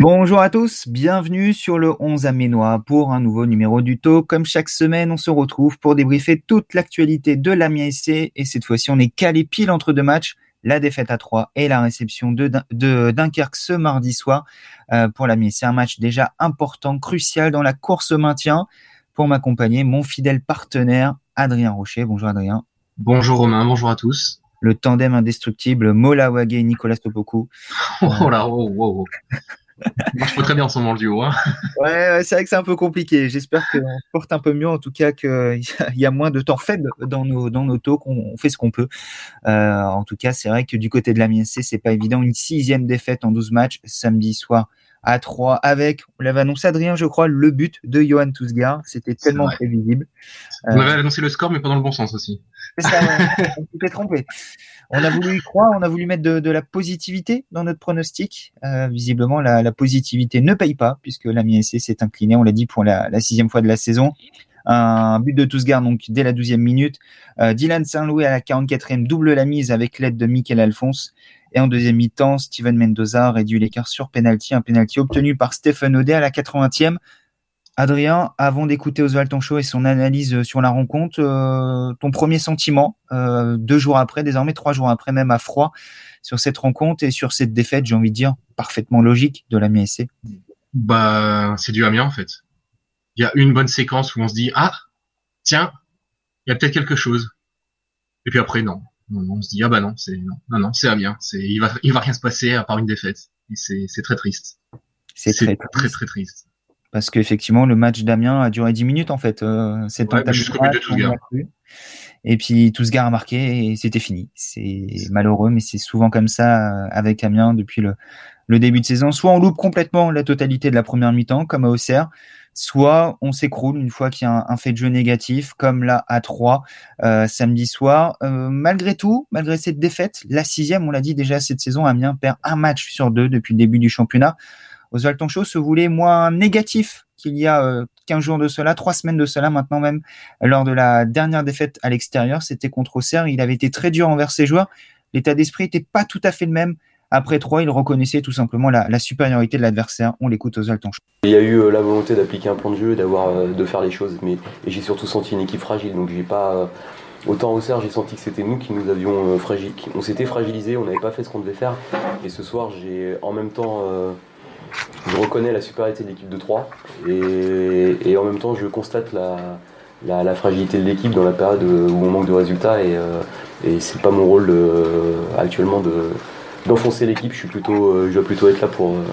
Bonjour à tous, bienvenue sur le 11 Aménois pour un nouveau numéro du Talk. Comme chaque semaine, on se retrouve pour débriefer toute l'actualité de l'Amiens SC et cette fois-ci, on est calé pile entre deux matchs, la défaite à 3 et la réception de, de Dunkerque ce mardi soir euh, pour l'Amiens. C'est un match déjà important, crucial dans la course au maintien. Pour m'accompagner, mon fidèle partenaire Adrien Rocher. Bonjour Adrien. Bonjour Romain, bonjour à tous le tandem indestructible Mola Wage et Nicolas Topoku. Oh là, oh, oh, oh. Marche pas très bien en ce moment le duo. Hein. Ouais, c'est vrai que c'est un peu compliqué. J'espère qu'on porte un peu mieux, en tout cas qu'il y a moins de temps faible dans nos dans nos. On, fait ce qu'on peut. Euh, en tout cas, c'est vrai que du côté de la MSC, c'est pas évident. Une sixième défaite en 12 matchs samedi soir à 3 avec, on l'avait annoncé Adrien, je crois, le but de Johan Tousgar. C'était tellement prévisible. On avait annoncé le score, mais pas dans le bon sens aussi. Ça, on s'était trompé. On a voulu y croire, on a voulu mettre de, la positivité dans notre pronostic. Euh, visiblement, la, positivité ne paye pas, puisque la SC s'est incliné, on l'a dit, pour la, sixième fois de la saison. Un but de Tousgar, donc dès la douzième minute. Euh, Dylan Saint-Louis à la 44e double la mise avec l'aide de Michael Alphonse. Et en deuxième mi-temps, Steven Mendoza réduit l'écart sur penalty, un penalty obtenu par Stephen Audet à la 80e. Adrien, avant d'écouter Oswald Tonchot et son analyse sur la rencontre, euh, ton premier sentiment, euh, deux jours après, désormais trois jours après, même à froid, sur cette rencontre et sur cette défaite, j'ai envie de dire, parfaitement logique de la SC Bah, c'est du Amiens en fait. Il y a une bonne séquence où on se dit ah tiens, il y a peut-être quelque chose. Et puis après non, on se dit ah bah non, c'est non, non, c'est Amiens, c'est il va il va rien se passer à part une défaite. Et c'est c'est très triste. C'est très, très, très triste. Parce qu'effectivement, le match d'Amiens a duré 10 minutes en fait. Euh, cette ouais, jusqu'au but de Tousgar. Et puis Tousgar a marqué et c'était fini. C'est malheureux, mais c'est souvent comme ça euh, avec Amiens depuis le, le début de saison. Soit on loupe complètement la totalité de la première mi-temps, comme à Auxerre, soit on s'écroule une fois qu'il y a un, fait de jeu négatif, comme là à 3 euh, samedi soir. Euh, malgré tout, malgré cette défaite, la sixième, on l'a dit déjà cette saison, Amiens perd un match sur deux depuis le début du championnat. Oswald Tonchot se voulait moins négatif qu'il y a euh, 15 jours de cela, trois semaines de cela maintenant même, lors de la dernière défaite à l'extérieur, c'était contre Auxerre. Il avait été très dur envers ses joueurs. L'état d'esprit n'était pas tout à fait le même. Après trois, il reconnaissait tout simplement la, supériorité de l'adversaire. On l'écoute aux Altanches. Il y a eu euh, la volonté d'appliquer un plan de jeu, d'avoir, euh, de faire les choses, mais j'ai surtout senti une équipe fragile. Donc j'ai pas euh, autant au j'ai senti que c'était nous qui nous avions fragile, on s'était fragilisé, on n'avait pas fait ce qu'on devait faire. Et ce soir, j'ai en même temps, je reconnais la supériorité de l'équipe de 3 et, en même temps, je constate la, fragilité de l'équipe dans la période où on manque de résultats et, et c'est pas mon rôle actuellement de d'enfoncer l'équipe. Je euh, je dois plutôt être là pour, euh,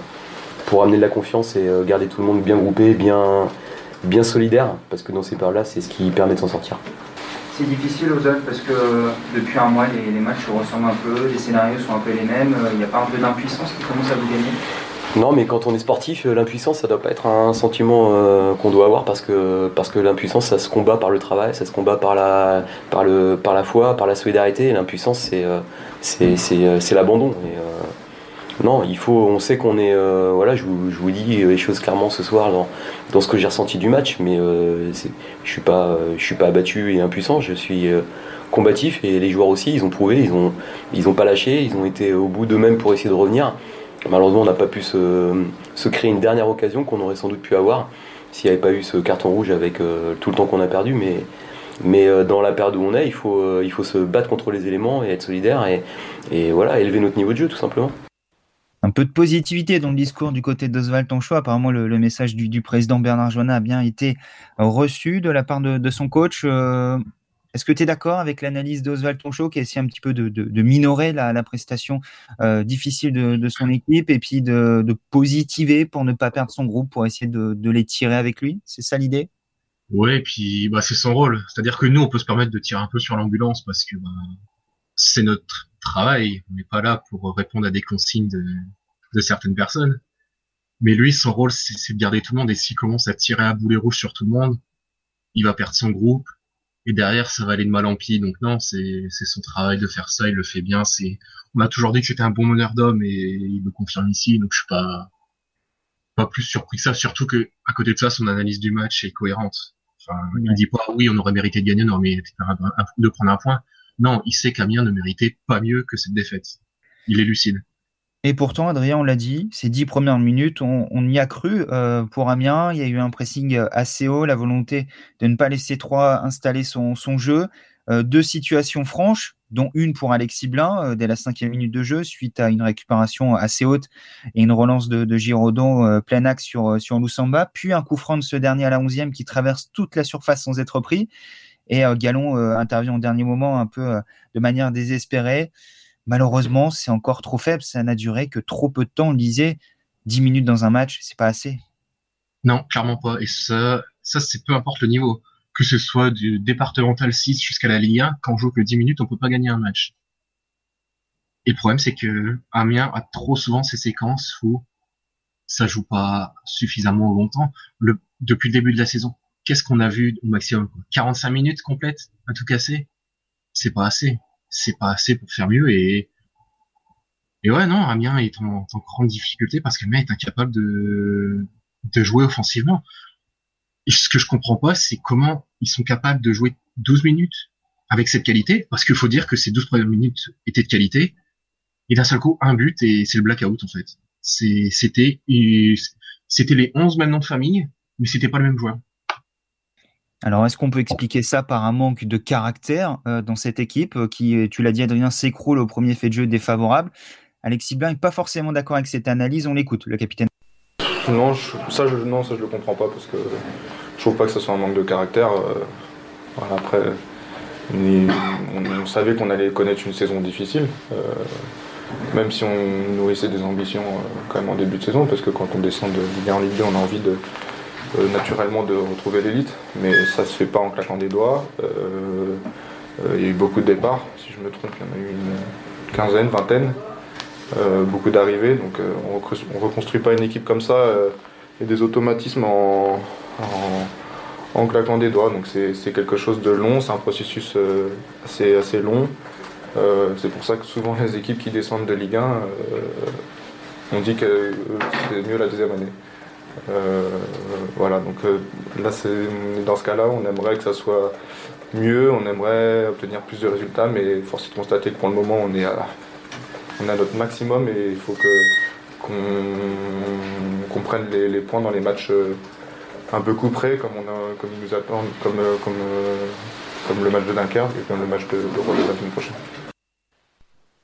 pour amener de la confiance et euh, garder tout le monde bien groupé, bien, bien solidaire, parce que dans ces périodes-là, c'est ce qui permet de s'en sortir. C'est difficile aux autres parce que depuis un mois, les, matchs se ressemblent un peu, les scénarios sont un peu les mêmes. Il n'y a pas un peu d'impuissance qui commence à vous gagner? Non, mais quand on est sportif, l'impuissance, ça doit pas être un sentiment qu'on doit avoir parce que, l'impuissance, ça se combat par le travail, ça se combat par la, foi, par la solidarité. L'impuissance, c'est, euh, l'abandon. Euh, non, il faut, on sait qu'on est, euh, voilà, je vous, je dis les choses clairement ce soir dans, dans ce que j'ai ressenti du match, mais je suis pas, je suis pas abattu et impuissant, je suis combatif et les joueurs aussi, ils ont prouvé, ils ont, ils ont pas lâché, ils ont été au bout d'eux-mêmes pour essayer de revenir. Malheureusement, on n'a pas pu se, créer une dernière occasion qu'on aurait sans doute pu avoir s'il n'y avait pas eu ce carton rouge avec tout le temps qu'on a perdu, mais mais euh, dans la période où on est, il faut, euh, il faut se battre contre les éléments et être solidaire et, voilà, élever notre niveau de jeu tout simplement un peu de positivité dans le discours du côté d'Oswald Tonchot. Apparemment, le, message du, président Bernard Joannin a bien été reçu de la part de son coach. Est-ce que tu es d'accord avec l'analyse d'Oswald Tonchot qui essaie un petit peu de, minorer la, prestation euh, difficile de, son équipe et puis de, positiver pour ne pas perdre son groupe, pour essayer de, les tirer avec lui? C'est ça l'idée? Ouais, et puis bah, c'est son rôle. C'est-à-dire que nous, on peut se permettre de tirer un peu sur l'ambulance parce que bah, c'est notre travail. On n'est pas là pour répondre à des consignes de certaines personnes. Mais lui, son rôle, c'est de garder tout le monde. Et s'il commence à tirer à boulet rouge sur tout le monde, il va perdre son groupe. Et derrière, ça va aller de mal en pis. Donc non, c'est son travail de faire ça. Il le fait bien. C'est, on a toujours dit que c'était un bon meneur d'homme et il le confirme ici. Donc je suis pas pas plus surpris que ça. Surtout que à côté de ça, son analyse du match est cohérente. Enfin, il dit pas oui, on aurait mérité de gagner, non, mais de prendre un point. Non, il sait qu'Amiens ne méritait pas mieux que cette défaite. Il est lucide. Et pourtant, Adrien, on l'a dit, ces dix premières minutes, on, y a cru. Euh, pour Amiens, il y a eu un pressing assez haut, la volonté de ne pas laisser Troyes installer son, jeu. Euh, deux situations franches, dont une pour Alexis Blin euh, dès la cinquième minute de jeu, suite à une récupération assez haute et une relance de, Giraudon plein axe sur, sur puis un coup franc de ce dernier à la onzième qui traverse toute la surface sans être pris. Et Gallon intervient au dernier moment un peu de manière désespérée malheureusement, c'est encore trop faible. Ça n'a duré que trop peu de temps. Disait 10 minutes dans un match, c'est pas assez. Non, clairement pas. Et ça, ça c'est peu importe le niveau. Que ce soit du départemental 6 jusqu'à la Ligue 1, quand on joue que 10 minutes, on peut pas gagner un match. Et le problème, c'est que Amiens a trop souvent ces séquences où ça joue pas suffisamment longtemps. Depuis le début de la saison, qu'est-ce qu'on a vu au maximum? 45 minutes complètes à tout casser C'est pas assez c'est pas assez pour faire mieux et et ouais non Amiens est en, en grande difficulté parce qu'Amiens est incapable de de jouer offensivement. Et ce que je comprends pas, c'est comment ils sont capables de jouer 12 minutes avec cette qualité, parce qu'il faut dire que ces 12 premières minutes étaient de qualité, et d'un seul coup, un but, et c'est le blackout, en fait. C'était, c'était les 11 mêmes noms de famille, mais c'était pas le même joueur. Alors, est-ce qu'on peut expliquer ça par un manque de caractère euh, dans cette équipe euh, qui, tu l'as dit, Adrien, s'écroule au premier fait de jeu défavorable? Alexis Blin n'est pas forcément d'accord avec cette analyse. On l'écoute, le capitaine. Non, ça, je, non, ça, je le comprends pas parce que je trouve pas que ce soit un manque de caractère. Euh, après, on, savait qu'on allait connaître une saison difficile, même si on nourrissait des ambitions quand même en début de saison, parce que quand on descend de Ligue 1 en Ligue 2, on a envie de euh, naturellement de retrouver l'élite, mais ça se fait pas en claquant des doigts. Euh, euh, il y a eu beaucoup de départs, si je me trompe, il y en a eu une quinzaine, vingtaine, beaucoup d'arrivées, donc on ne reconstruit pas une équipe comme ça et des automatismes en, en, claquant des doigts. Donc c'est quelque chose de long, c'est un processus assez, assez long. c'est pour ça que souvent les équipes qui descendent de Ligue 1, on dit que c'est mieux la deuxième année. Euh, voilà, donc euh, là, dans ce cas-là, on aimerait que ça soit mieux, on aimerait obtenir plus de résultats, mais force est de constater que pour le moment, on est à, on a notre maximum et il faut qu'on prenne les, points dans les matchs euh, un peu coup comme, on nous comme, le match de Dunkerque et comme le match de, de de la semaine prochaine.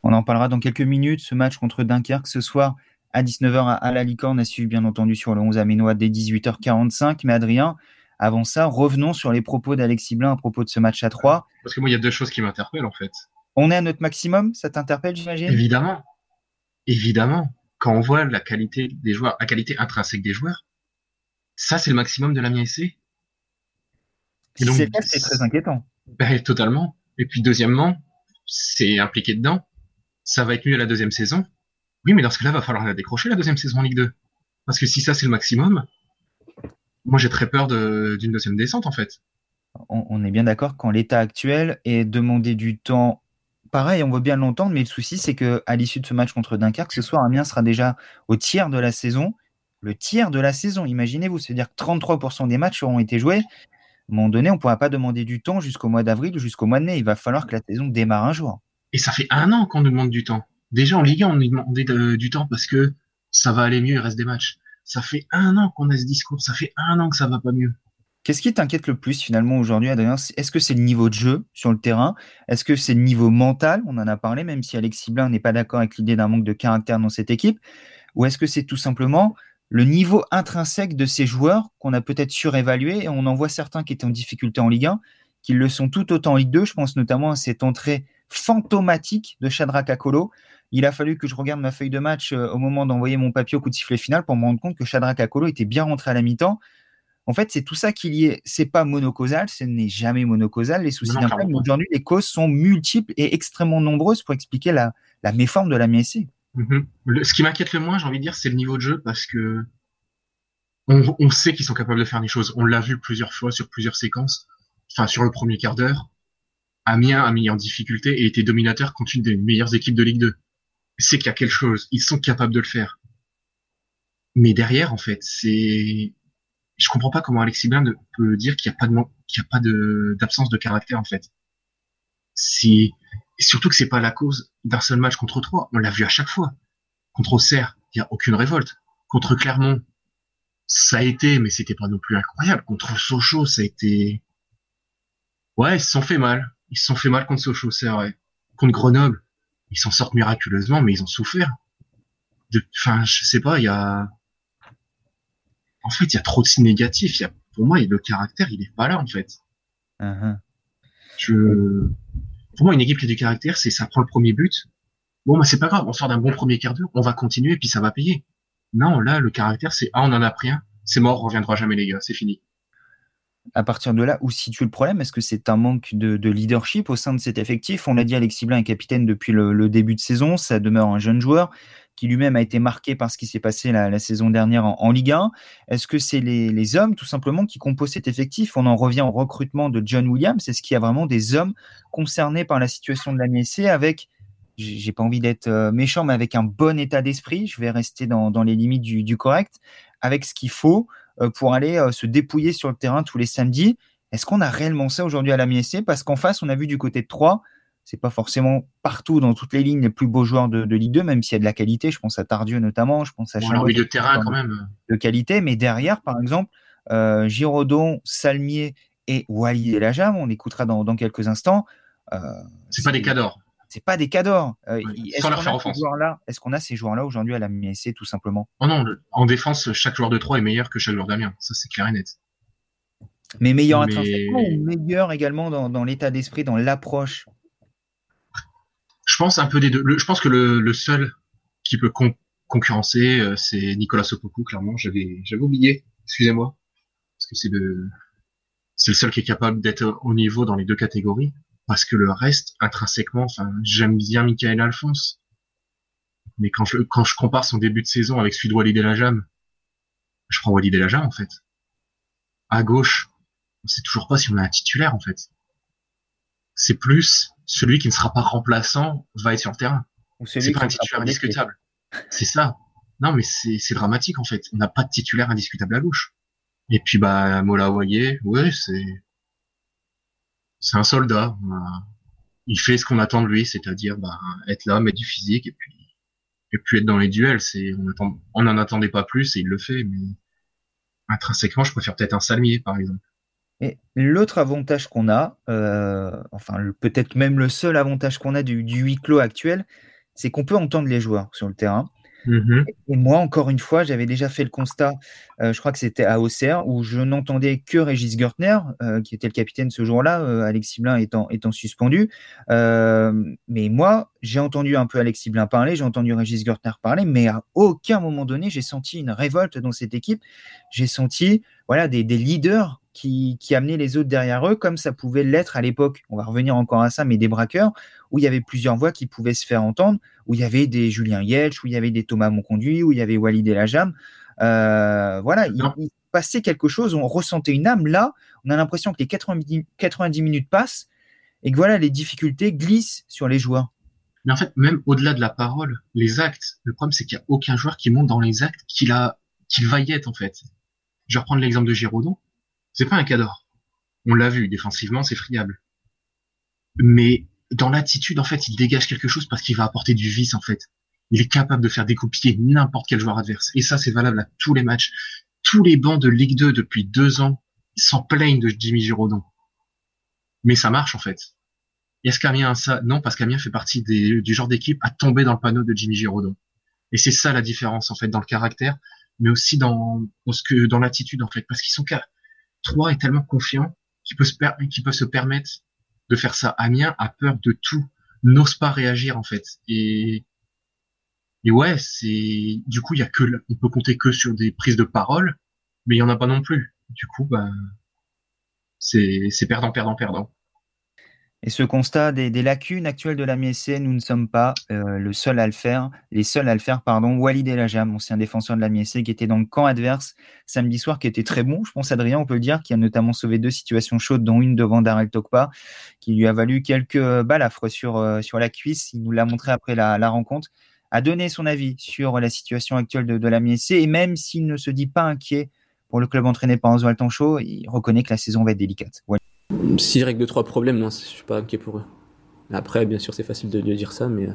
On en parlera dans quelques minutes, ce match contre Dunkerque ce soir à 19h à la licorne a suivi bien entendu sur le 11 aménois dès 18h45. Mais Adrien, avant ça, revenons sur les propos d'Alexis Blin à propos de ce match à 3. Parce que moi, il y a deux choses qui m'interpellent en fait. On est à notre maximum, ça t'interpelle, j'imagine? Évidemment. Évidemment. Quand on voit la qualité des joueurs, la qualité intrinsèque des joueurs, ça, c'est le maximum de la c'est c'est très inquiétant. Ben, totalement. Et puis, deuxièmement, c'est impliqué dedans. Ça va être mieux la deuxième saison. Oui, mais dans ce cas-là, va falloir la décrocher la deuxième saison en Ligue 2. Parce que si ça c'est le maximum, moi j'ai très peur d'une deuxième descente en fait. On, est bien d'accord qu'en l'état actuel et demander du temps, pareil, on veut bien l'entendre, mais le souci c'est que à l'issue de ce match contre Dunkerque, ce soir, Amiens sera déjà au tiers de la saison. Le tiers de la saison, imaginez-vous, c'est-à-dire que 33% des matchs auront été joués. À un moment donné, on ne pourra pas demander du temps jusqu'au mois d'avril ou jusqu'au mois de mai. Il va falloir que la saison démarre un jour. Et ça fait un an qu'on nous demande du temps. Déjà en Ligue 1, on nous demandait du temps parce que ça va aller mieux, il reste des matchs. Ça fait un an qu'on a ce discours, ça fait un an que ça va pas mieux. Qu'est-ce qui t'inquiète le plus finalement aujourd'hui, Adrien? Est-ce que c'est le niveau de jeu sur le terrain? Est-ce que c'est le niveau mental? On en a parlé, même si Alexis Blin n'est pas d'accord avec l'idée d'un manque de caractère dans cette équipe. Ou est-ce que c'est tout simplement le niveau intrinsèque de ces joueurs qu'on a peut-être surévalué et on en voit certains qui étaient en difficulté en Ligue 1, qui le sont tout autant en Ligue 2. Je pense notamment à cette entrée fantomatique de Shadrach Akolo il a fallu que je regarde ma feuille de match euh, au moment d'envoyer mon papier au coup de sifflet final pour me rendre compte que Shadrach Akolo était bien rentré à la mi-temps. En fait, c'est tout ça qui y est. C'est pas monocausal, ce n'est jamais monocausal. Les soucis d'impact, mais aujourd'hui, les causes sont multiples et extrêmement nombreuses pour expliquer la, méforme de la MSC. Mhm. ce qui m'inquiète le moins, j'ai envie de dire, c'est le niveau de jeu parce que on, sait qu'ils sont capables de faire des choses. On l'a vu plusieurs fois sur plusieurs séquences. Enfin, sur le premier quart d'heure, Amiens a mis en difficulté et était dominateur contre une des meilleures équipes de Ligue 2 c'est qu'il y a quelque chose. Ils sont capables de le faire. Mais derrière, en fait, c'est, je comprends pas comment Alexis Blin peut dire qu'il n'y a pas de, qu'il y a pas de, d'absence de caractère, en fait. Si, surtout que c'est pas la cause d'un seul match contre trois. On l'a vu à chaque fois. Contre Auxerre, il y a aucune révolte. Contre Clermont, ça a été, mais c'était pas non plus incroyable. Contre Sochaux, ça a été, ouais, ils se sont fait mal. Ils se sont fait mal contre Sochaux, c'est vrai. Contre Grenoble, ils s'en sortent miraculeusement, mais ils ont souffert. Enfin, je sais pas, il y a, en fait, il y a trop de signes négatifs. Il y a, pour moi, le caractère, il est pas là, en fait. Uh-huh. Je, pour moi, une équipe qui a du caractère, c'est ça prend le premier but. Bon, bah, c'est pas grave, on sort d'un bon premier quart d'heure, on va continuer, puis ça va payer. Non, là, le caractère, c'est, ah, on en a pris un, c'est mort, on reviendra jamais, les gars, c'est fini. À partir de là, où situe le problème? Est-ce que c'est un manque de, leadership au sein de cet effectif? On l'a dit, Alexis Blin est capitaine depuis le, début de saison, ça demeure un jeune joueur qui lui-même a été marqué par ce qui s'est passé la, saison dernière en, Ligue 1. Est-ce que c'est les, hommes, tout simplement, qui composent cet effectif? On en revient au recrutement de John Williams. Est-ce qu'il y a vraiment des hommes concernés par la situation de la MSC avec j'ai pas envie d'être euh, méchant, mais avec un bon état d'esprit, je vais rester dans, les limites du, correct, avec ce qu'il faut pour aller euh, se dépouiller sur le terrain tous les samedis. Est-ce qu'on a réellement ça aujourd'hui à la MSC Parce qu'en face, on a vu du côté de Troyes, c'est pas forcément partout dans toutes les lignes les plus beaux joueurs de, Ligue 2, même s'il y a de la qualité. Je pense à Tardieu notamment, je pense à bon, de terrain quand même de qualité. Mais derrière, par exemple, euh, Giraudon, Salmier et Walid Elajam, on écoutera dans, quelques instants. Euh, c'est pas des cadors. C'est pas des cadors. Euh, sans leur faire offense. Est-ce qu'on a ces joueurs-là aujourd'hui à la MSC tout simplement? Oh non, en défense, chaque joueur de 3 est meilleur que chaque joueur d'Amiens. Ça, c'est clair et net. Mais meilleur intrinsèquement ou meilleur également dans l'état d'esprit, dans l'approche? Je pense un peu des deux. je pense que le, seul qui peut concurrencer, euh, c'est Nicolas Sopoku, clairement. J'avais, j'avais oublié. Excusez-moi. Parce que c'est le, c'est le seul qui est capable d'être au niveau dans les deux catégories. Parce que le reste, intrinsèquement, enfin, j'aime bien Michael Alphonse. Mais quand je, quand je compare son début de saison avec celui de Walid Elajam, je prends Walid Elajam, en fait. À gauche, on sait toujours pas si on a un titulaire, en fait. C'est plus, celui qui ne sera pas remplaçant va être sur le terrain. C'est pas un titulaire indiscutable. C'est ça. Non, mais c'est dramatique en fait. On n'a pas de titulaire indiscutable à gauche. Et puis bah Mola Waye, ouais, c'est c'est un soldat. Il fait ce qu'on attend de lui, c'est-à-dire bah, être là, mettre du physique et puis et puis être dans les duels. On n'en attendait pas plus et il le fait. Mais intrinsèquement, je préfère peut-être un Salmier par exemple. Et l'autre avantage qu'on a, euh, enfin peut-être même le seul avantage qu'on a du, du, huis clos actuel, c'est qu'on peut entendre les joueurs sur le terrain. Mm-hmm. Et moi, encore une fois, j'avais déjà fait le constat, euh, je crois que c'était à Auxerre, où je n'entendais que Régis Gertner, euh, qui était le capitaine ce jour-là, Alexis Blin étant, étant suspendu. mais moi, j'ai entendu un peu Alexis Blin parler, j'ai entendu Régis Gertner parler, mais à aucun moment donné, j'ai senti une révolte dans cette équipe. J'ai senti voilà, des leaders qui, qui amenaient les autres derrière eux, comme ça pouvait l'être à l'époque. On va revenir encore à ça, mais des braqueurs, où il y avait plusieurs voix qui pouvaient se faire entendre, où il y avait des Julien Yelch, où il y avait des Thomas Monconduit, où il y avait Walid Elajam. Euh, voilà, il, il, passait quelque chose, on ressentait une âme. Là, on a l'impression que les 90, 90 minutes passent et que voilà, les difficultés glissent sur les joueurs. Mais en fait, même au-delà de la parole, les actes, le problème c'est qu'il n'y a aucun joueur qui monte dans les actes qu'il a, qu'il va y être en fait. Je vais reprendre l'exemple de Giraudon. C'est pas un cador. On l'a vu, défensivement, c'est friable. Mais dans l'attitude, en fait, il dégage quelque chose parce qu'il va apporter du vice, en fait. Il est capable de faire découpiller n'importe quel joueur adverse. Et ça, c'est valable à tous les matchs. Tous les bancs de Ligue 2 depuis deux ans s'en plaignent de Jimmy Giraudon. Mais ça marche, en fait. est-ce qu'Amiens a ça? Non, parce qu'Amiens fait partie du genre d'équipe à tomber dans le panneau de Jimmy Giraudon. Et c'est ça la différence, en fait, dans le caractère, mais aussi dans, dans dans l'attitude, en fait. Parce qu'ils sont, 3 est tellement confiant qu'il peut se, peut se permettre de faire ça. Amiens a peur de tout, n'ose pas réagir en fait. Et, et ouais, c'est du coup il y a que on peut compter que sur des prises de parole, mais il y en a pas non plus. Du coup, bah c'est perdant, perdant, perdant. Et ce constat des, lacunes actuelles de la MSC, nous ne sommes pas euh, le seul à le faire, les seuls à le faire, pardon. Walid Elajam, ancien défenseur de la MSC, qui était dans le camp adverse samedi soir, qui était très bon. Je pense Adrien, on peut le dire, qui a notamment sauvé deux situations chaudes, dont une devant Darrell Tokpa, qui lui a valu quelques balafres sur, euh, sur la cuisse. Il nous l'a montré après la, rencontre a donné son avis sur la situation actuelle de, la MSC. Et même s'il ne se dit pas inquiet pour le club entraîné par Oswald Tancho, il reconnaît que la saison va être délicate. S'ils règlent deux trois problèmes, non, je suis pas inquiet pour eux. Après, bien sûr, c'est facile de, dire ça, mais euh,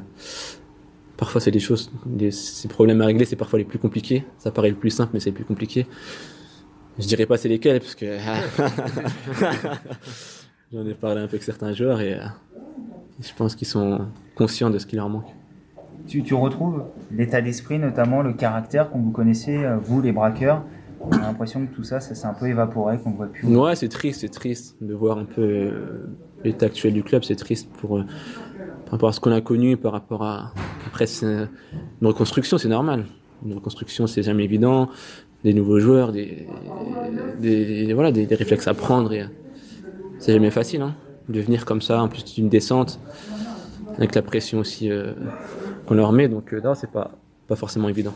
parfois c'est des choses, des, ces problèmes à régler, c'est parfois les plus compliqués. Ça paraît le plus simple, mais c'est le plus compliqué. Je dirais pas c'est lesquels, parce que j'en ai parlé un peu avec certains joueurs et je pense qu'ils sont conscients de ce qui leur manque. Tu, tu retrouves l'état d'esprit, notamment le caractère qu'on vous connaissez, vous les braqueurs, on a l'impression que tout ça, ça s'est un peu évaporé, qu'on ne voit plus. Ouais, c'est triste, c'est triste de voir un peu euh, l'état actuel du club. C'est triste euh, par rapport à ce qu'on a connu, par rapport à. Après, une reconstruction, c'est normal. Une reconstruction, c'est jamais évident. Des nouveaux joueurs, des, voilà, des, réflexes à prendre. Et, c'est jamais facile, hein, de venir comme ça, en plus d'une descente, avec la pression aussi euh, qu'on leur met. Donc, non, c'est pas, pas forcément évident.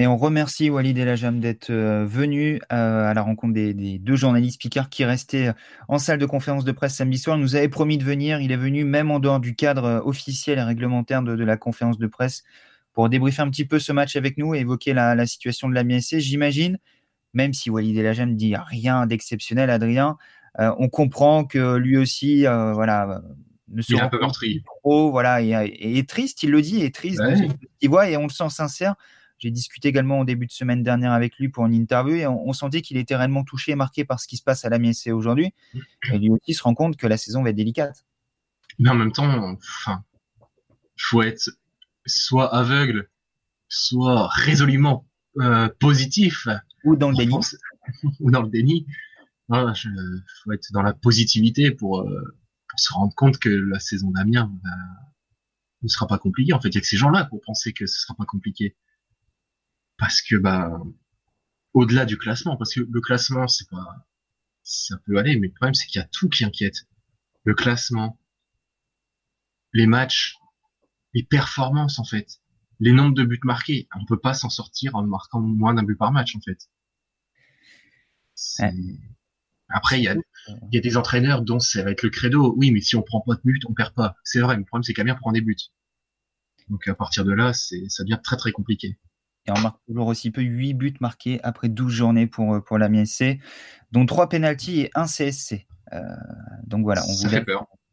Et on remercie Walid Elajam d'être euh, venu euh, à la rencontre des, deux journalistes Picard qui restaient euh, en salle de conférence de presse samedi soir. Il nous avait promis de venir. Il est venu même en dehors du cadre officiel et réglementaire de, la conférence de presse pour débriefer un petit peu ce match avec nous et évoquer la, situation de la MSC. J'imagine, même si Walid Elajam dit rien d'exceptionnel, Adrien, on comprend que lui aussi, voilà, ne se il un peu trop, voilà, et, est triste. Il le dit, est triste. Il voit et on le sent sincère. J'ai discuté également au début de semaine dernière avec lui pour une interview et on, sentait qu'il était réellement touché et marqué par ce qui se passe à la MSC aujourd'hui. Et lui aussi se rend compte que la saison va être délicate. Mais en même temps, enfin, faut être soit aveugle, soit résolument euh, positif. Ou dans le déni. ou dans le déni. Il faut être dans la positivité pour, euh, pour se rendre compte que la saison d'Amiens ne sera pas compliquée. En fait, il y a que ces gens-là pour penser que ce sera pas compliqué parce que bah au-delà du classement, parce que le classement c'est pas ça peut aller, mais le problème c'est qu'il y a tout qui inquiète. Le classement, les matchs, les performances en fait, les nombres de buts marqués. On peut pas s'en sortir en marquant moins d'un but par match en fait. Après, il y a, y a des entraîneurs dont ça va être le credo. Oui, mais si on prend pas de buts, on perd pas. C'est vrai, mais le problème c'est qu'Amiens prend des buts. Donc à partir de là, c'est ça devient très très compliqué. Et on marque toujours aussi peu 8 buts marqués après 12 journées pour, euh, pour la MSC, dont 3 pénalties et 1 CSC. Euh, donc voilà, on voulait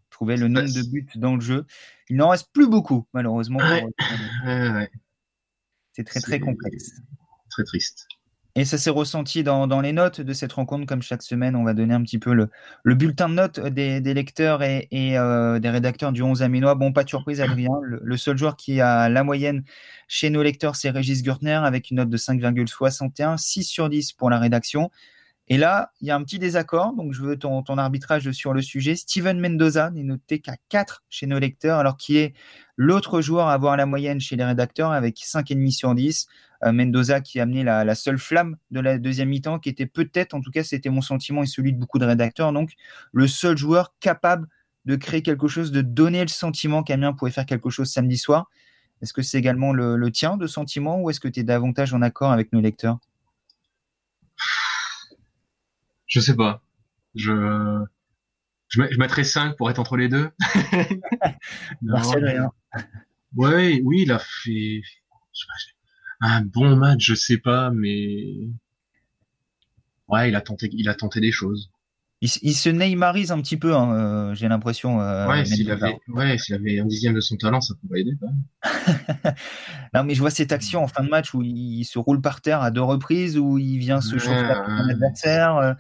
trouver le nombre de buts dans le jeu. Il n'en reste plus beaucoup, malheureusement. C'est très très complexe. Très triste. Et ça s'est ressenti dans, dans, les notes de cette rencontre. Comme chaque semaine, on va donner un petit peu le, le bulletin de notes des, des lecteurs et, et euh, des rédacteurs du 11 Aminois. Bon, pas de surprise, Adrien. Le, seul joueur qui a la moyenne chez nos lecteurs, c'est Régis Gurtner avec une note de 5,61, 6 sur 10 pour la rédaction. Et là, il y a un petit désaccord, donc je veux ton, ton arbitrage sur le sujet. Steven Mendoza n'est noté qu'à 4 chez nos lecteurs, alors qu'il est l'autre joueur à avoir la moyenne chez les rédacteurs avec 5,5 sur 10. Euh, Mendoza qui a amené la, seule flamme de la deuxième mi-temps, qui était peut-être, en tout cas c'était mon sentiment et celui de beaucoup de rédacteurs, donc le seul joueur capable de créer quelque chose, de donner le sentiment qu'Amiens pouvait faire quelque chose samedi soir. Est-ce que c'est également le, tien de sentiment ou est-ce que tu es davantage en accord avec nos lecteurs? Je sais pas. Je, je, mettrais 5 pour être entre les deux. Marcel, rien. Ouais, oui, il a fait un bon match, je sais pas, mais ouais, il a tenté, il a tenté des choses. Il, se Neymarise un petit peu, hein, euh, j'ai l'impression. Euh, ouais, s'il avait, ouais, s'il avait un dixième de son talent, ça pourrait aider. non, mais je vois cette action en fin de match où il, se roule par terre à deux reprises, où il vient se chauffer avec son adversaire.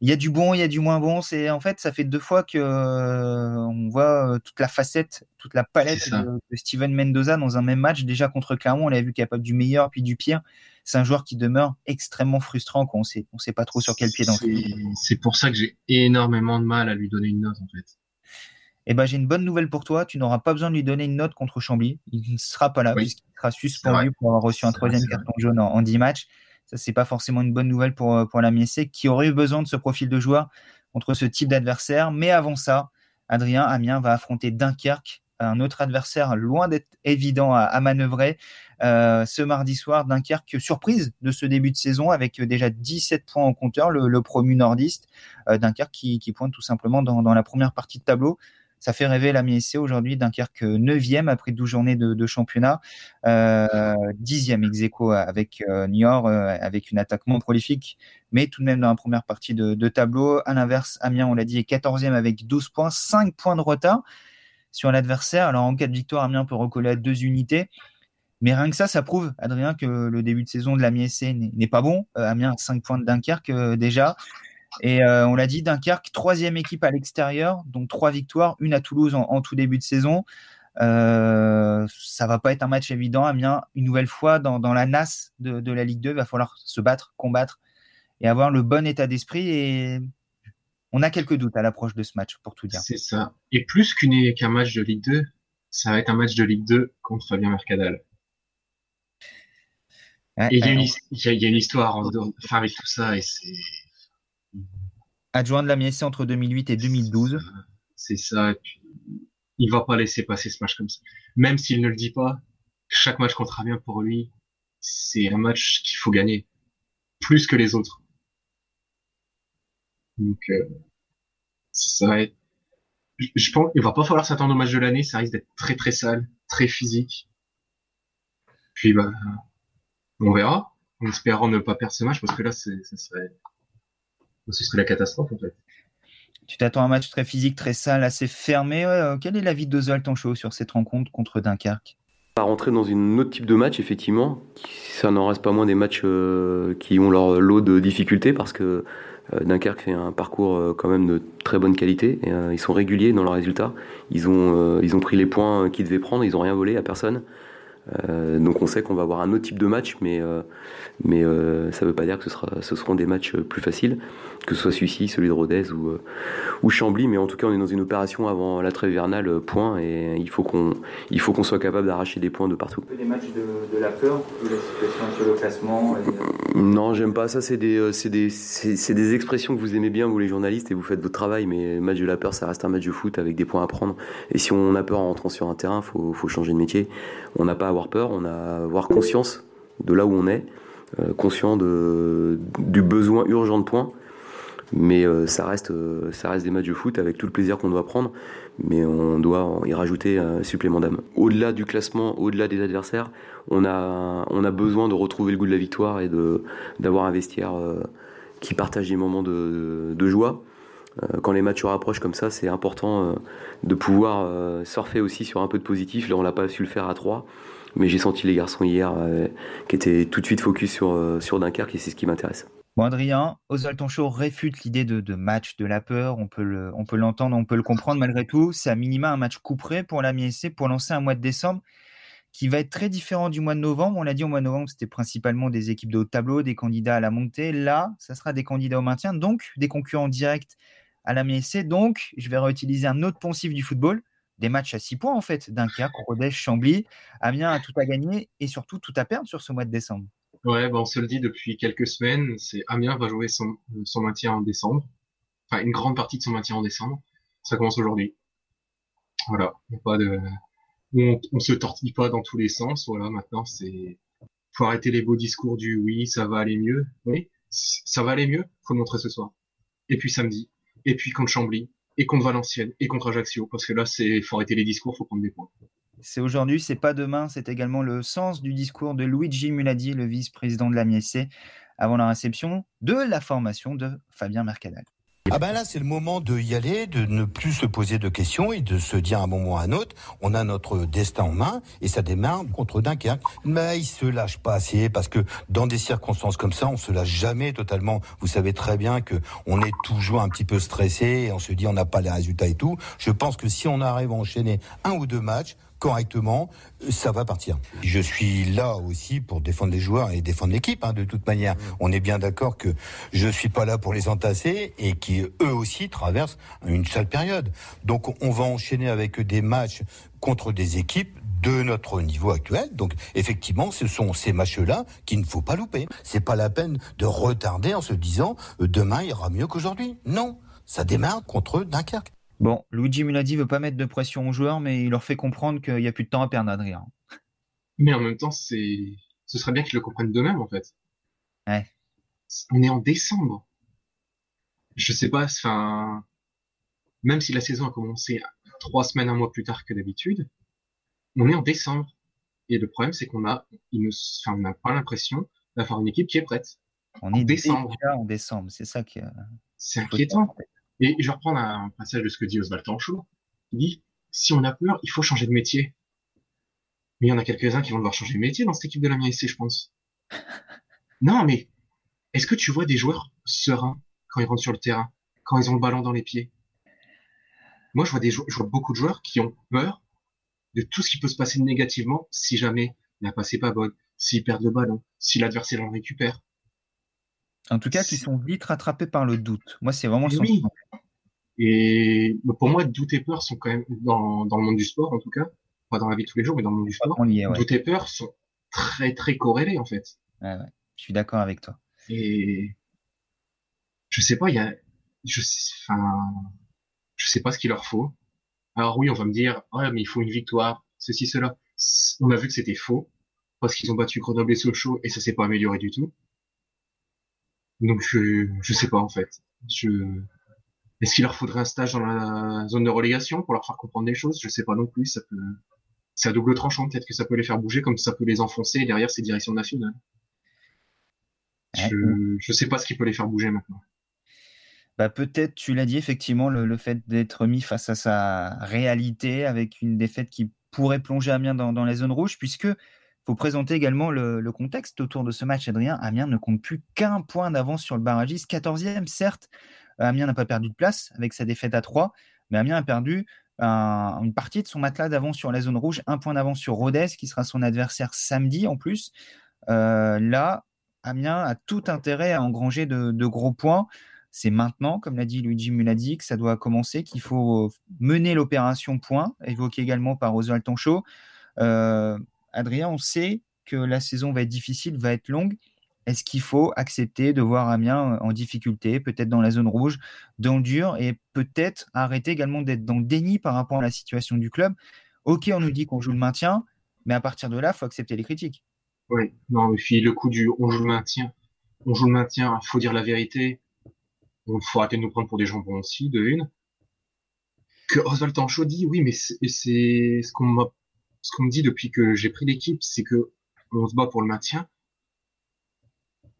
Il y a du bon, il y a du moins bon. C'est en fait, ça fait deux fois que euh, on voit euh, toute la facette, toute la palette de, Steven Mendoza dans un même match. Déjà contre Clermont, on l'a vu capable du meilleur puis du pire. C'est un joueur qui demeure extrêmement frustrant. Sait, on sait pas trop sur quel pied danser. C'est pour ça que j'ai énormément de mal à lui donner une note en fait. Eh ben, j'ai une bonne nouvelle pour toi. Tu n'auras pas besoin de lui donner une note contre Chambly. Il ne sera pas là puisqu'il sera suspendu pour avoir reçu un troisième carton jaune en, en 10 matchs. Ça, c'est pas forcément une bonne nouvelle pour, euh, pour la qui aurait eu besoin de ce profil de joueur contre ce type d'adversaire. Mais avant ça, Adrien Amiens va affronter Dunkerque, un autre adversaire loin d'être évident à, manœuvrer. Euh, ce mardi soir, Dunkerque, surprise de ce début de saison avec déjà 17 points en compteur, le, promu nordiste. Euh, Dunkerque qui, pointe tout simplement dans la première partie de tableau. Ça fait rêver la MSC aujourd'hui, Dunkerque 9e après 12 journées de, championnat, euh, 10e ex avec euh, Niort, euh, avec une attaque moins prolifique, mais tout de même dans la première partie de, tableau. À l'inverse, Amiens, on l'a dit, est 14e avec 12 points, 5 points de retard. sur l'adversaire. Alors en cas de victoire, Amiens peut recoller à deux unités. Mais rien que ça, ça prouve, Adrien, que le début de saison de la MSC n'est pas bon. Euh, Amiens a 5 points de Dunkerque euh, déjà. Et euh, on l'a dit, Dunkerque, troisième équipe à l'extérieur, donc trois victoires, une à Toulouse en, tout début de saison. Euh, ça va pas être un match évident. Amiens, une nouvelle fois, dans, dans la nasse de, de, la Ligue 2, il va falloir se battre, combattre et avoir le bon état d'esprit. Et on a quelques doutes à l'approche de ce match, pour tout dire. C'est ça. Et plus qu'un match de Ligue 2, ça va être un match de Ligue 2 contre Fabien Mercadal. et il y, a une histoire enfin, avec tout ça, et c'est adjoint de la MSC entre 2008 et 2012. C'est ça. il va pas laisser passer ce match comme ça. Même s'il ne le dit pas, chaque match contre Amiens pour lui, c'est un match qu'il faut gagner. Plus que les autres. Donc, euh, ça va être... Je pense, il va pas falloir s'attendre au match de l'année, ça risque d'être très très sale, très physique. Puis bah, on verra, en espérant ne pas perdre ce match, parce que là, c'est, ça serait, ce serait la catastrophe en fait. Tu t'attends à un match très physique, très sale, assez fermé. Euh, quel est l'avis d'Ozol chaud sur cette rencontre contre Dunkerque? À rentrer dans une autre type de match, effectivement, ça n'en reste pas moins des matchs euh, qui ont leur lot de difficultés parce que euh, Dunkerque fait un parcours quand même de très bonne qualité. Et, ils sont réguliers dans leurs résultats. Ils ont, ils ont pris les points qu'ils devaient prendre, ils n'ont rien volé à personne. Euh, donc on sait qu'on va avoir un autre type de match, mais, euh, mais euh, ça ne veut pas dire que ce, sera, ce seront des matchs plus faciles, que ce soit celui-ci, celui de Rodez ou, ou Chambly, mais en tout cas on est dans une opération avant la trêve hivernale, point, et il faut qu'on il faut qu'on soit capable d'arracher des points de partout. Des matchs de, la peur, la situation sur le classement Non, j'aime pas ça, c'est des, des, des expressions que vous aimez bien, vous les journalistes, et vous faites votre travail, mais match de la peur, ça reste un match de foot avec des points à prendre, et si on a peur en rentrant sur un terrain, il faut, faut changer de métier. On n'a pas avoir peur, on a avoir conscience de là où on est, euh, conscient de, du besoin urgent de points. Mais euh, ça, reste, euh, ça reste des matchs de foot avec tout le plaisir qu'on doit prendre, mais on doit y rajouter un supplément d'âme. Au-delà du classement, au-delà des adversaires, on a, on a besoin de retrouver le goût de la victoire et d'avoir un vestiaire qui partage des moments de, de joie quand les matchs se rapprochent comme ça, c'est important de pouvoir surfer aussi sur un peu de positif. Là, on l'a pas su le faire à 3 mais j'ai senti les garçons hier euh, qui étaient tout de suite focus sur, euh, sur Dunkerque et c'est ce qui m'intéresse. Bon, Adrien, Oswald Tonchot réfute l'idée de, match de la peur. On peut, le, on l'entendre, on peut le comprendre malgré tout. C'est à minima un match couperé pour la MSC pour lancer un mois de décembre qui va être très différent du mois de novembre. On l'a dit au mois de novembre, c'était principalement des équipes de haut tableau, des candidats à la montée. Là, ça sera des candidats au maintien, donc des concurrents directs à la MSC. Donc, je vais réutiliser un autre poncif du football des matchs à 6 points en fait. Dunkerque, Rodez, Chambly. Amiens a tout à gagner et surtout tout à perdre sur ce mois de décembre. Ouais, bah on se le dit depuis quelques semaines, c'est Amiens va jouer son, son maintien en décembre. Enfin, une grande partie de son maintien en décembre. Ça commence aujourd'hui. Voilà. Pas de, on, on se tortille pas dans tous les sens. Voilà, maintenant c'est, faut arrêter les beaux discours du oui, ça va aller mieux. Oui, ça va aller mieux. Faut le montrer ce soir. Et puis samedi. Et puis contre Chambly et contre Valenciennes et contre Ajaccio, parce que là, c'est faut arrêter les discours, faut prendre des points. C'est aujourd'hui, c'est pas demain. C'est également le sens du discours de Luigi Muladi, le vice-président de la MSC, avant la réception de la formation de Fabien Mercadal. Ah ben là, c'est le moment de y aller, de ne plus se poser de questions et de se dire à un moment ou à un autre, on a notre destin en main et ça démarre contre Dunkerque. Mais il se lâche pas assez parce que dans des circonstances comme ça, on se lâche jamais totalement. Vous savez très bien que on est toujours un petit peu stressé et on se dit on n'a pas les résultats et tout. Je pense que si on arrive à enchaîner un ou deux matchs, correctement, ça va partir. Je suis là aussi pour défendre les joueurs et défendre l'équipe. Hein, de toute manière, on est bien d'accord que je suis pas là pour les entasser et qui eux aussi traversent une sale période. Donc on va enchaîner avec des matchs contre des équipes de notre niveau actuel. Donc effectivement, ce sont ces matchs-là qu'il ne faut pas louper. C'est pas la peine de retarder en se disant euh, demain ira mieux qu'aujourd'hui. Non, ça démarre contre Dunkerque. Bon, Luigi Muladi veut pas mettre de pression aux joueurs, mais il leur fait comprendre qu'il n'y a plus de temps à perdre, Adrien. Mais en même temps, c'est, ce serait bien qu'ils le comprennent d'eux-mêmes, en fait. Ouais. On est en décembre. Je sais pas, enfin, même si la saison a commencé trois semaines, un mois plus tard que d'habitude, on est en décembre. Et le problème, c'est qu'on a, il enfin, on n'a pas l'impression d'avoir une équipe qui est prête. On est décembre. déjà en décembre, c'est ça qui. C'est inquiétant. Et je reprends un passage de ce que dit Oswald Tanchot. Il dit si on a peur, il faut changer de métier. Mais il y en a quelques-uns qui vont devoir changer de métier dans cette équipe de la ici, je pense. non, mais est-ce que tu vois des joueurs sereins quand ils rentrent sur le terrain, quand ils ont le ballon dans les pieds? Moi, je vois, des, je vois beaucoup de joueurs qui ont peur de tout ce qui peut se passer négativement si jamais la passe est pas bonne, s'ils perdent le ballon, si l'adversaire en récupère. En tout cas, qui sont vite rattrapés par le doute. Moi, c'est vraiment son oui. Et pour moi, doute et peur sont quand même dans, dans le monde du sport, en tout cas, pas dans la vie de tous les jours, mais dans le monde du sport. Doute et peur sont très très corrélés en fait. Ouais, ouais. Je suis d'accord avec toi. Et je sais pas, il y a, je, enfin, je sais pas ce qu'il leur faut. Alors oui, on va me dire, ouais, mais il faut une victoire, ceci, cela. On a vu que c'était faux parce qu'ils ont battu Grenoble et Sochaux et ça s'est pas amélioré du tout. Donc je, je sais pas en fait. Je, est-ce qu'il leur faudrait un stage dans la zone de relégation pour leur faire comprendre des choses? Je sais pas non plus. Ça peut, c'est à double tranchant. Peut-être que ça peut les faire bouger comme ça peut les enfoncer derrière ces directions nationales. Je, je sais pas ce qui peut les faire bouger maintenant. Bah peut-être, tu l'as dit effectivement, le, fait d'être mis face à sa réalité avec une défaite qui pourrait plonger Amiens dans, dans la zone rouge, puisque faut présenter également le, contexte autour de ce match, Adrien. Amiens ne compte plus qu'un point d'avance sur le barragiste, 14e, certes. Amiens n'a pas perdu de place avec sa défaite à 3, mais Amiens a perdu une partie de son matelas d'avance sur la zone rouge, un point d'avance sur Rodez, qui sera son adversaire samedi en plus. Euh, là, Amiens a tout intérêt à engranger de, gros points c'est maintenant, comme l'a dit Luigi Muladi, que ça doit commencer, qu'il faut mener l'opération point, évoqué également par Oswald Tonchot. Euh, Adrien, on sait que la saison va être difficile, va être longue. Est-ce qu'il faut accepter de voir Amiens en difficulté, peut-être dans la zone rouge, dans le dur, et peut-être arrêter également d'être dans le déni par rapport à la situation du club? Ok, on nous dit qu'on joue le maintien, mais à partir de là, il faut accepter les critiques. Oui, non, mais puis le coup du on joue le maintien, on joue le maintien, il faut dire la vérité. Il faut arrêter de nous prendre pour des jambons aussi, de une. Que Oswald Tanchot dit, oui, mais c'est ce qu'on m'a, ce qu'on me dit depuis que j'ai pris l'équipe, c'est que on se bat pour le maintien.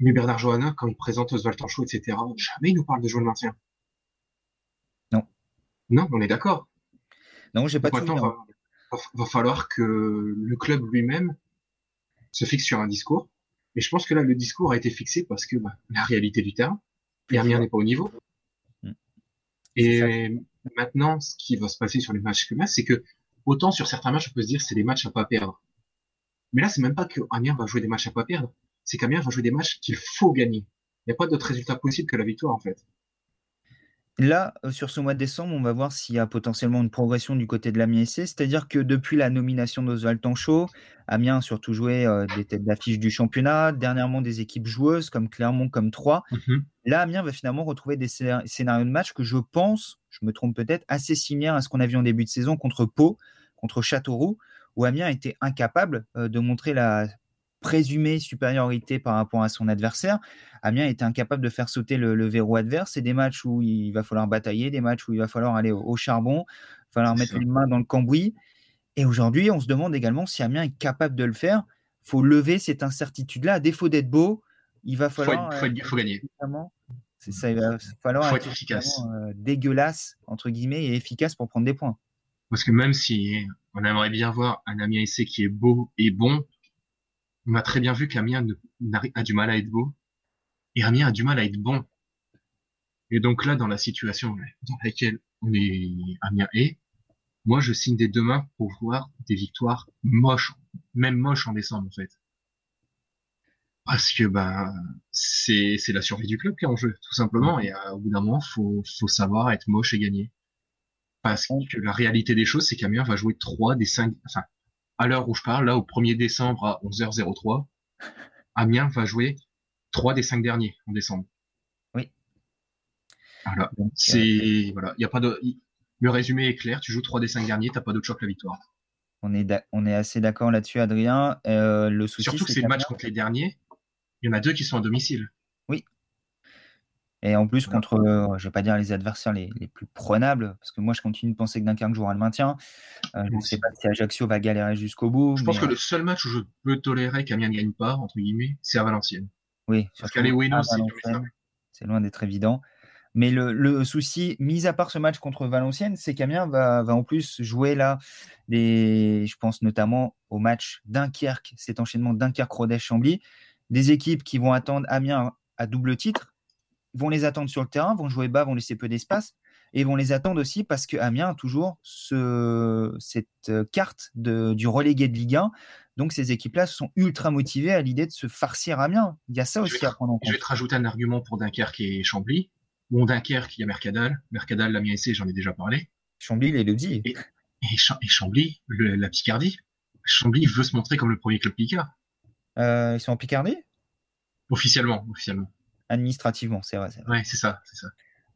Mais Bernard Johanna, quand il présente Oswald Tanchot, etc., jamais il nous parle de jouer le maintien. Non. Non, on est d'accord. Non, j'ai pas tout va, va, va, falloir que le club lui-même se fixe sur un discours. Et je pense que là, le discours a été fixé parce que bah, la réalité du terrain, Amiens n'est pas au niveau. Mm. Et maintenant, ce qui va se passer sur les matchs que c'est que autant sur certains matchs, on peut se dire c'est des matchs à pas perdre. Mais là, c'est même pas que Amiens va jouer des matchs à pas perdre, c'est qu'Amiens va jouer des matchs qu'il faut gagner. Il n'y a pas d'autre résultat possible que la victoire, en fait. Là, euh, sur ce mois de décembre, on va voir s'il y a potentiellement une progression du côté de l'Amiens SC. C'est-à-dire que depuis la nomination d'Oswald Tanchot, Amiens a surtout joué euh, des têtes d'affiche du championnat, dernièrement des équipes joueuses comme Clermont, comme Troyes. Mhm. Là, Amiens va finalement retrouver des scénarios de match que je pense, je me trompe peut-être, assez similaires à ce qu'on a vu en début de saison contre Pau, contre Châteauroux, où Amiens était incapable euh, de montrer la présumée supériorité par rapport à son adversaire. Amiens était incapable de faire sauter le, verrou adverse. C'est des matchs où il va falloir batailler, des matchs où il va falloir aller au, charbon, il va falloir mettre les mains dans le cambouis. Et aujourd'hui, on se demande également si Amiens est capable de le faire. faut lever cette incertitude-là. À défaut d'être beau, il va falloir. Faut, faut, gagner. C'est ça, il va falloir être, efficace. Euh, dégueulasse, entre guillemets, et efficace pour prendre des points. Parce que même si on aimerait bien voir un Amiens essai qui est beau et bon, on a très bien vu qu'Amiens a du mal à être beau et Amiens a du mal à être bon. Et donc là, dans la situation dans laquelle on est Amiens est, moi je signe des deux mains pour voir des victoires moches, même moches en décembre en fait. Parce que bah c'est c'est la survie du club qui est en jeu, tout simplement. Et euh, au bout d'un moment, faut faut savoir être moche et gagner. Parce que la réalité des choses, c'est qu'Amiens va jouer trois des cinq, enfin à l'heure où je parle, là, au 1er décembre à 11h03, Amiens va jouer trois des cinq derniers en décembre. Oui. Voilà. C'est, euh, voilà. Il y a pas de, le résumé est clair. Tu joues trois des cinq derniers, t'as pas d'autre choix que la victoire. On est, on est assez d'accord là-dessus, Adrien. Euh, le souci, Surtout que c'est le match contre les derniers. Il y en a deux qui sont à domicile. Et en plus, contre, euh, je vais pas dire les adversaires les, les, plus prenables, parce que moi, je continue de penser que Dunkerque jouera le maintien. Euh, je ne sais pas si Ajaccio va galérer jusqu'au bout. Je pense que le seul match où je peux tolérer qu'Amiens ne gagne pas, entre guillemets, c'est à Valenciennes. Oui. Parce qu'aller c'est C'est loin d'être évident. Mais le, le, souci, mis à part ce match contre Valenciennes, c'est qu'Amiens va, va en plus jouer là, des, je pense notamment au match Dunkerque, cet enchaînement Dunkerque-Rodez-Chambly, des équipes qui vont attendre Amiens à double titre, vont les attendre sur le terrain, vont jouer bas, vont laisser peu d'espace, et vont les attendre aussi parce que Amiens a toujours ce, cette carte de, du relégué de Ligue 1. Donc ces équipes-là sont ultra motivées à l'idée de se farcir Amiens. Il y a ça aussi à prendre en compte. Je vais te rajouter un argument pour Dunkerque et Chambly. Bon, Dunkerque, il y a Mercadal. Mercadal, l'Amiens SC, j'en ai déjà parlé. Chambly, les dit. Et, et, et Chambly, le, la Picardie. Chambly veut se montrer comme le premier club Picard. Euh, ils sont en Picardie? Officiellement, officiellement. Administrativement, c'est vrai. vrai. Ouais, c'est ça, c'est ça.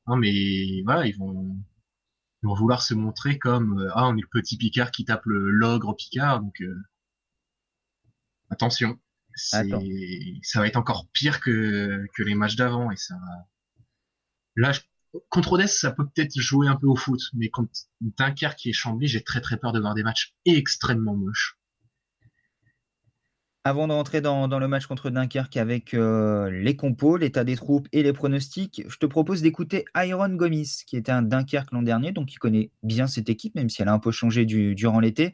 Non, mais voilà, ils vont, ils vont vouloir se montrer comme euh, ah, on est le petit Picard qui tape l'ogre Picard, donc euh, attention. Ça va être encore pire que, que les matchs d'avant et ça. Là, je... contre Odessa, ça peut peut-être jouer un peu au foot, mais contre Dunkerque et Chambly, j'ai très très peur de voir des matchs extrêmement moches. Avant de rentrer dans, le match contre Dunkerque avec euh, les compos, l'état des troupes et les pronostics, je te propose d'écouter Iron Gomis, qui était un Dunkerque l'an dernier, donc il connaît bien cette équipe, même si elle a un peu changé du, durant l'été.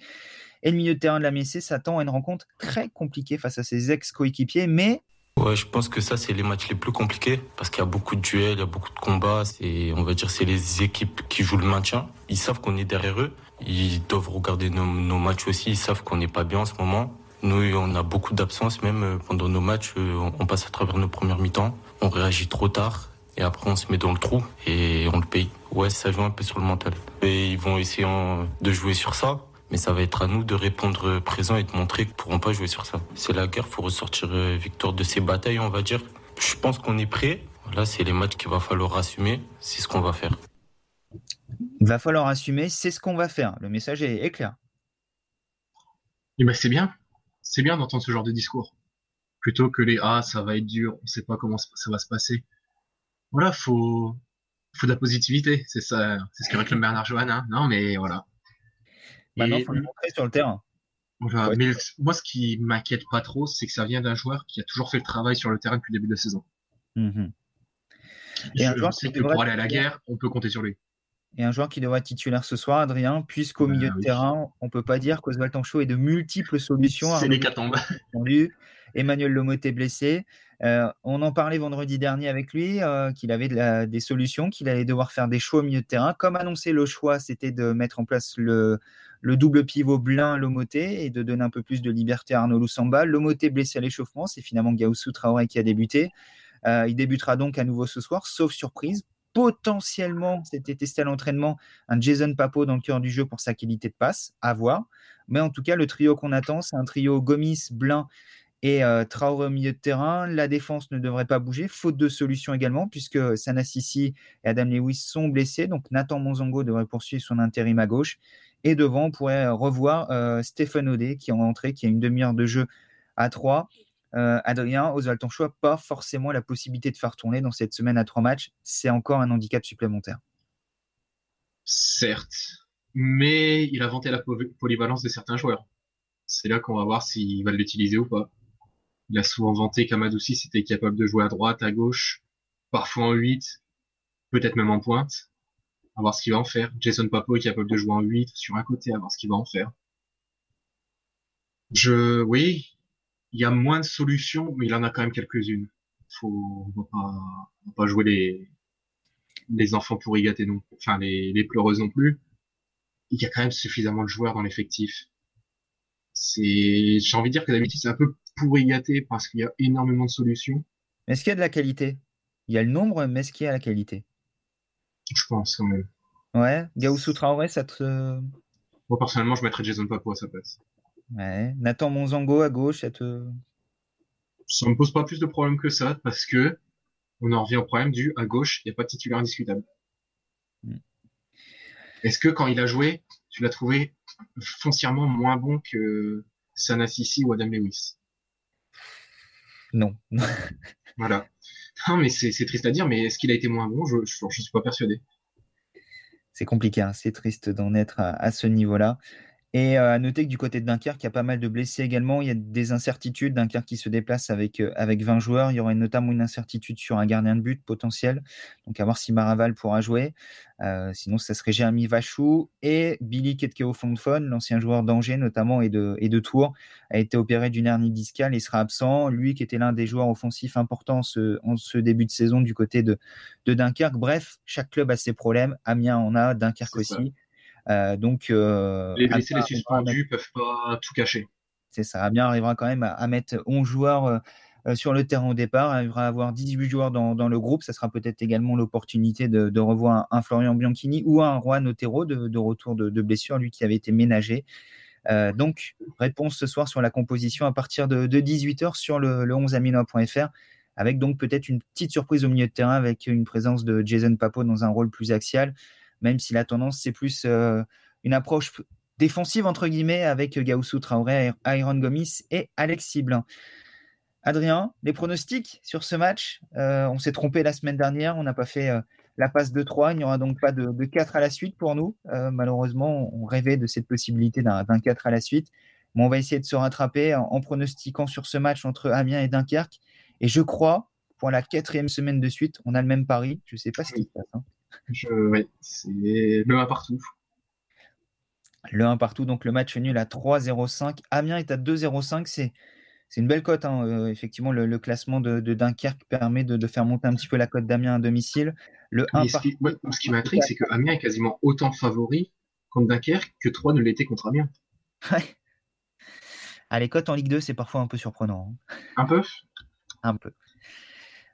Et le milieu de terrain de la Messée s'attend à une rencontre très compliquée face à ses ex-coéquipiers, mais Ouais, je pense que ça, c'est les matchs les plus compliqués parce qu'il y a beaucoup de duels, il y a beaucoup de combats. C'est, on va dire, c'est les équipes qui jouent le maintien. Ils savent qu'on est derrière eux. Ils doivent regarder nos matchs aussi. Ils savent qu'on n'est pas bien en ce moment. Nous, on a beaucoup d'absence, même pendant nos matchs. On passe à travers nos premières mi-temps. On réagit trop tard. Et après, on se met dans le trou et on le paye. Ouais, ça joue un peu sur le mental. Et ils vont essayer de jouer sur ça. Mais ça va être à nous de répondre présent et de montrer qu'ils ne pourront pas jouer sur ça. C'est la guerre, faut ressortir victoire de ces batailles, on va dire. Je pense qu'on est prêt. Là, c'est les matchs qu'il va falloir assumer. C'est ce qu'on va faire. Il va falloir assumer, c'est ce qu'on va faire. Le message est, est clair. Et ben c'est bien. C'est bien d'entendre ce genre de discours. Plutôt que les Ah, ça va être dur, on sait pas comment ça va se passer. Voilà, faut, faut de la positivité. C'est ça, c'est ce que réclame Bernard Johan. Hein. Non, mais voilà. Maintenant, il faut le montrer sur le terrain. Voilà. Ouais. Mais moi, ce qui m'inquiète pas trop, c'est que ça vient d'un joueur qui a toujours fait le travail sur le terrain depuis le début de la saison. Mm -hmm. Et je un joueur sais que pour aller à la guerre, on peut compter sur lui. Et un joueur qui devrait être titulaire ce soir, Adrien, puisqu'au milieu bah, de oui. terrain, on peut pas dire qu'Oswald Tanchot ait de multiples solutions. C'est l'hécatombe. Emmanuel Lomoté blessé. Euh, on en parlait vendredi dernier avec lui, euh, qu'il avait de la, des solutions, qu'il allait devoir faire des choix au milieu de terrain. Comme annoncé, le choix, c'était de mettre en place le, le double pivot Blin Lomoté et de donner un peu plus de liberté à Arnaud Loussamba. Lomoté blessé à l'échauffement, c'est finalement Gaussou Traoré qui a débuté. Euh, il débutera donc à nouveau ce soir, sauf surprise. Potentiellement, c'était testé à l'entraînement, un Jason Papo dans le cœur du jeu pour sa qualité de passe, à voir. Mais en tout cas, le trio qu'on attend, c'est un trio Gomis, Blin et euh, Traoré au milieu de terrain. La défense ne devrait pas bouger, faute de solution également, puisque Sanassisi et Adam Lewis sont blessés. Donc Nathan Monzongo devrait poursuivre son intérim à gauche. Et devant, on pourrait revoir euh, Stéphane Audet qui est en entrée, qui a une demi-heure de jeu à 3. Euh, Adrien, Oswald Tonchou n'a pas forcément la possibilité de faire tourner dans cette semaine à trois matchs. C'est encore un handicap supplémentaire. Certes, mais il a vanté la polyvalence de certains joueurs. C'est là qu'on va voir s'il va l'utiliser ou pas. Il a souvent vanté qu'Amadouci était capable de jouer à droite, à gauche, parfois en 8, peut-être même en pointe. À voir ce qu'il va en faire. Jason Papo est capable de jouer en 8 sur un côté, à voir ce qu'il va en faire. Je, oui, il y a moins de solutions, mais il en a quand même quelques-unes. Faut, on va pas, on va pas jouer les, les enfants pourri gâtés non, enfin les, les pleureuses non plus. Il y a quand même suffisamment de joueurs dans l'effectif. C'est, j'ai envie de dire que d'habitude c'est un peu pourri gâté parce qu'il y a énormément de solutions. Est-ce qu'il y a de la qualité? Il y a le nombre, mais est-ce qu'il y a la qualité? Je pense quand même. Ouais, Gaussou Traoré, ça te. Moi personnellement, je mettrais Jason Papo à sa place. Ouais. Nathan Monzango à gauche, ça te. Ça me pose pas plus de problèmes que ça parce que on en revient au problème du à gauche, il n'y a pas de titulaire indiscutable. Mm. Est-ce que quand il a joué, tu l'as trouvé foncièrement moins bon que Sanassisi ou Adam Lewis? Non. voilà. Non, mais c'est triste à dire, mais est-ce qu'il a été moins bon? Je ne suis pas persuadé. C'est compliqué, hein. c'est triste d'en être à, à ce niveau-là. Et euh, à noter que du côté de Dunkerque, il y a pas mal de blessés également. Il y a des incertitudes. Dunkerque qui se déplace avec, euh, avec 20 joueurs. Il y aurait notamment une incertitude sur un gardien de but potentiel. Donc à voir si Maraval pourra jouer. Euh, sinon, ça serait Jérémy Vachou et Billy Ketkeo Fondfon, l'ancien joueur d'Angers notamment et de, et de Tours, a été opéré d'une hernie discale et sera absent. Lui qui était l'un des joueurs offensifs importants en ce, en ce début de saison du côté de, de Dunkerque. Bref, chaque club a ses problèmes. Amiens en a, Dunkerque aussi. Donc, euh, les blessés, les suspendus peuvent pas tout cacher. C'est ça. Amiens arrivera quand même à, mettre 11 joueurs euh, sur le terrain au départ, arrivera à avoir 18 joueurs dans, dans le groupe. Ça sera peut-être également l'opportunité de, de, revoir un, Florian Bianchini ou un Juan Otero de, de retour de, de, blessure, lui qui avait été ménagé. Euh, donc, réponse ce soir sur la composition à partir de, 18h sur le, le 11aminois.fr avec donc peut-être une petite surprise au milieu de terrain avec une présence de Jason Papo dans un rôle plus axial même si la tendance c'est plus euh, une approche défensive entre guillemets avec Gaussou Traoré, Iron Gomis et Alex Ciblin. Adrien, les pronostics sur ce match euh, On s'est trompé la semaine dernière, on n'a pas fait euh, la passe de 3, il n'y aura donc pas de, de 4 à la suite pour nous. malheureusement, on rêvait de cette possibilité d'un 4 à la suite. Mais on va essayer de se rattraper en, pronostiquant sur ce match entre Amiens et Dunkerque. Et je crois, pour la quatrième semaine de suite, on a le même pari. Je ne sais pas ce qui se passe. Hein. Je, oui, c'est le 1 partout. Le 1 partout, donc le match nul à 3-0-5. Amiens est à 2-0-5. C'est, c'est une belle cote. Hein. Euh, effectivement, le, classement de, Dunkerque permet de, faire monter un petit peu la cote d'Amiens à domicile. Le 1 ce, qui, ce qui m'intrigue, c'est que Amiens est quasiment autant favori contre Dunkerque que 3 ne l'était contre Amiens. Ouais. Ah, les cotes en Ligue 2, c'est parfois un peu surprenant. Hein. Un peu? Un peu.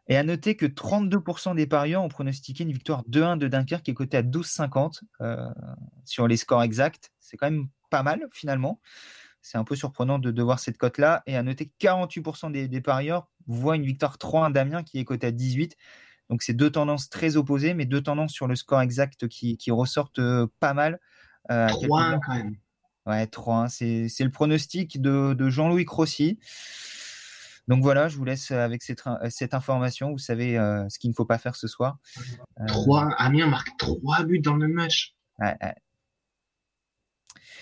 Et à noter que 32% des parieurs ont pronostiqué une victoire 2-1 de Dunkerque qui est cotée à 12,50 euh, sur les scores exacts. C'est quand même pas mal finalement. C'est un peu surprenant de, de voir cette cote-là. Et à noter que 48% des, des, parieurs voient une victoire 3-1 d'Amiens qui est cotée à 18. Donc c'est deux tendances très opposées, mais deux tendances sur le score exact qui, qui ressortent euh, pas mal. Euh, 3-1 quand même. Ouais, 3-1. C'est le pronostic de, de Jean-Louis Crossi. Donc voilà, je vous laisse avec cette, cette information. Vous savez euh, ce qu'il ne faut pas faire ce soir. Euh... 3, Amiens marque 3 buts dans le match. Ouais, ouais.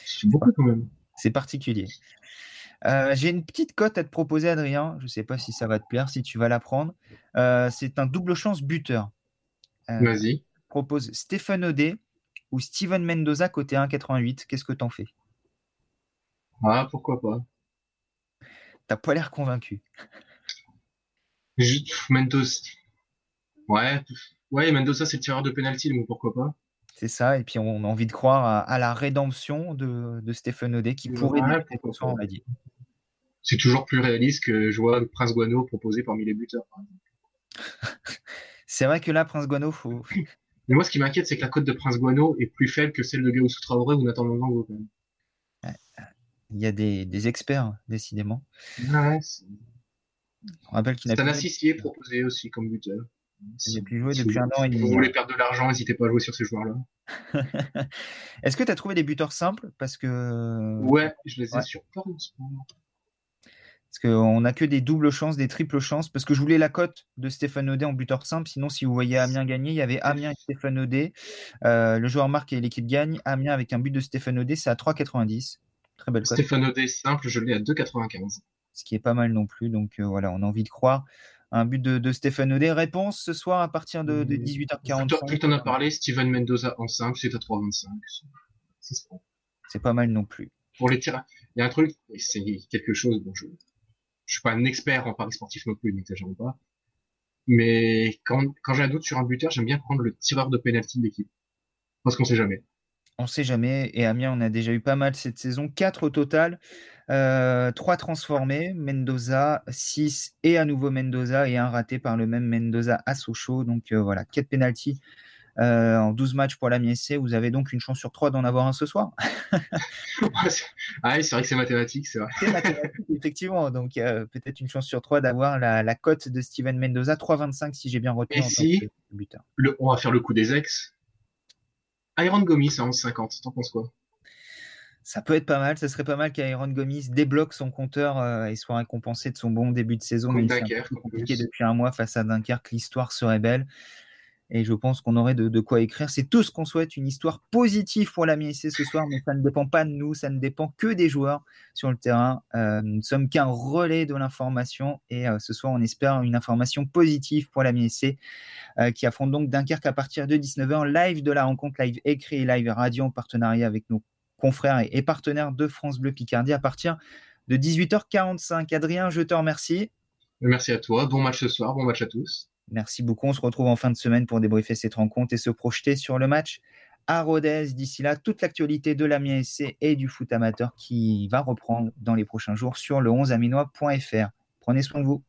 C'est beaucoup quand même. C'est particulier. Euh, J'ai une petite cote à te proposer, Adrien. Je ne sais pas si ça va te plaire, si tu vas la prendre. Euh, c'est un double chance buteur. Euh, Vas-y. Propose Stéphane Odé ou Steven Mendoza côté 1,88. Qu'est-ce que t'en fais? Ah, pourquoi pas T'as pas l'air convaincu. Mendoza. Ouais, ouais, Mendoza c'est le tireur de penalty, donc pourquoi pas. C'est ça, et puis on a envie de croire à, la rédemption de, de Stéphane Odé qui pourrait ouais, on l'a dit. C'est toujours plus réaliste que je vois Prince Guano proposé parmi les buteurs. c'est vrai que là, Prince Guano, faut. Mais moi, ce qui m'inquiète, c'est que la cote de Prince Guano est plus faible que celle de Gaussou Traoré ou Nathan Longango. Quand même. Il y a des, des experts, décidément. Ouais, On rappelle qu'il n'a un assistier proposé aussi comme buteur. Il n'a plus joué depuis un an et demi. Si vous voulez perdre de l'argent, n'hésitez pas à jouer sur ces joueurs-là. Est-ce que tu as trouvé des buteurs simples? Parce que. Ouais, je les ai ouais. sur en ce moment. Parce qu'on n'a que des doubles chances, des triples chances. Parce que je voulais la cote de Stéphane Odé en buteur simple. Sinon, si vous voyez Amiens gagner, il y avait Amiens et Stéphane Odé. Euh, le joueur marque et l'équipe gagne. Amiens avec un but de Stéphane Odé, c'est à 3,90. Très belle cote. Stéphane Odé simple, je l'ai à 2,95. Ce qui est pas mal non plus. Donc euh, voilà, on a envie de croire. Un but de, de Stéphane Odé. Réponse ce soir à partir de, de 18h45. Vu que en as parlé, Steven Mendoza en simple, c'est à 3,25. C'est pas mal non plus. Pour les tirs, il y a un truc, c'est quelque chose dont je, je suis pas un expert en paris sportif non plus, n'exagérons pas. Mais quand, quand j'ai un doute sur un buteur, j'aime bien prendre le tireur de pénalty de l'équipe. Parce qu'on sait jamais. On sait jamais. Et Amiens, on a déjà eu pas mal cette saison. Quatre au total. Euh, trois transformés. Mendoza, six et à nouveau Mendoza et un raté par le même Mendoza à Sochaux. Donc euh, voilà, quatre pénalties euh, en 12 matchs pour l'Amiens SC. Vous avez donc une chance sur trois d'en avoir un ce soir. ah oui, c'est vrai que c'est mathématique, c'est vrai. C'est mathématique, effectivement. Donc euh, peut-être une chance sur trois d'avoir la, la cote de Steven Mendoza, 3,25 si j'ai bien retenu. Et si le, on va faire le coup des ex. Iron Gomis à 11,50, t'en penses quoi? Ça peut être pas mal, ça serait pas mal qu'Iron Gomis débloque son compteur euh, et soit récompensé de son bon début de saison. mais c'est compliqué depuis un mois face à Dunkerque, l'histoire serait belle. Et je pense qu'on aurait de, quoi écrire. C'est tout ce qu'on souhaite, une histoire positive pour la MSC ce soir, mais ça ne dépend pas de nous, ça ne dépend que des joueurs sur le terrain. Euh, nous ne sommes qu'un relais de l'information et euh, ce soir, on espère une information positive pour la MSC euh, qui affronte donc Dunkerque à partir de 19h, live de la rencontre, live écrit et live radio en partenariat avec nos confrères et, et partenaires de France Bleu Picardie à partir de 18h45. Adrien, je te remercie. Merci à toi. Bon match ce soir. Bon match à tous. Merci beaucoup. On se retrouve en fin de semaine pour débriefer cette rencontre et se projeter sur le match à Rodez. D'ici là, toute l'actualité de la SC et du foot amateur qui va reprendre dans les prochains jours sur le 11aminois.fr. Prenez soin de vous.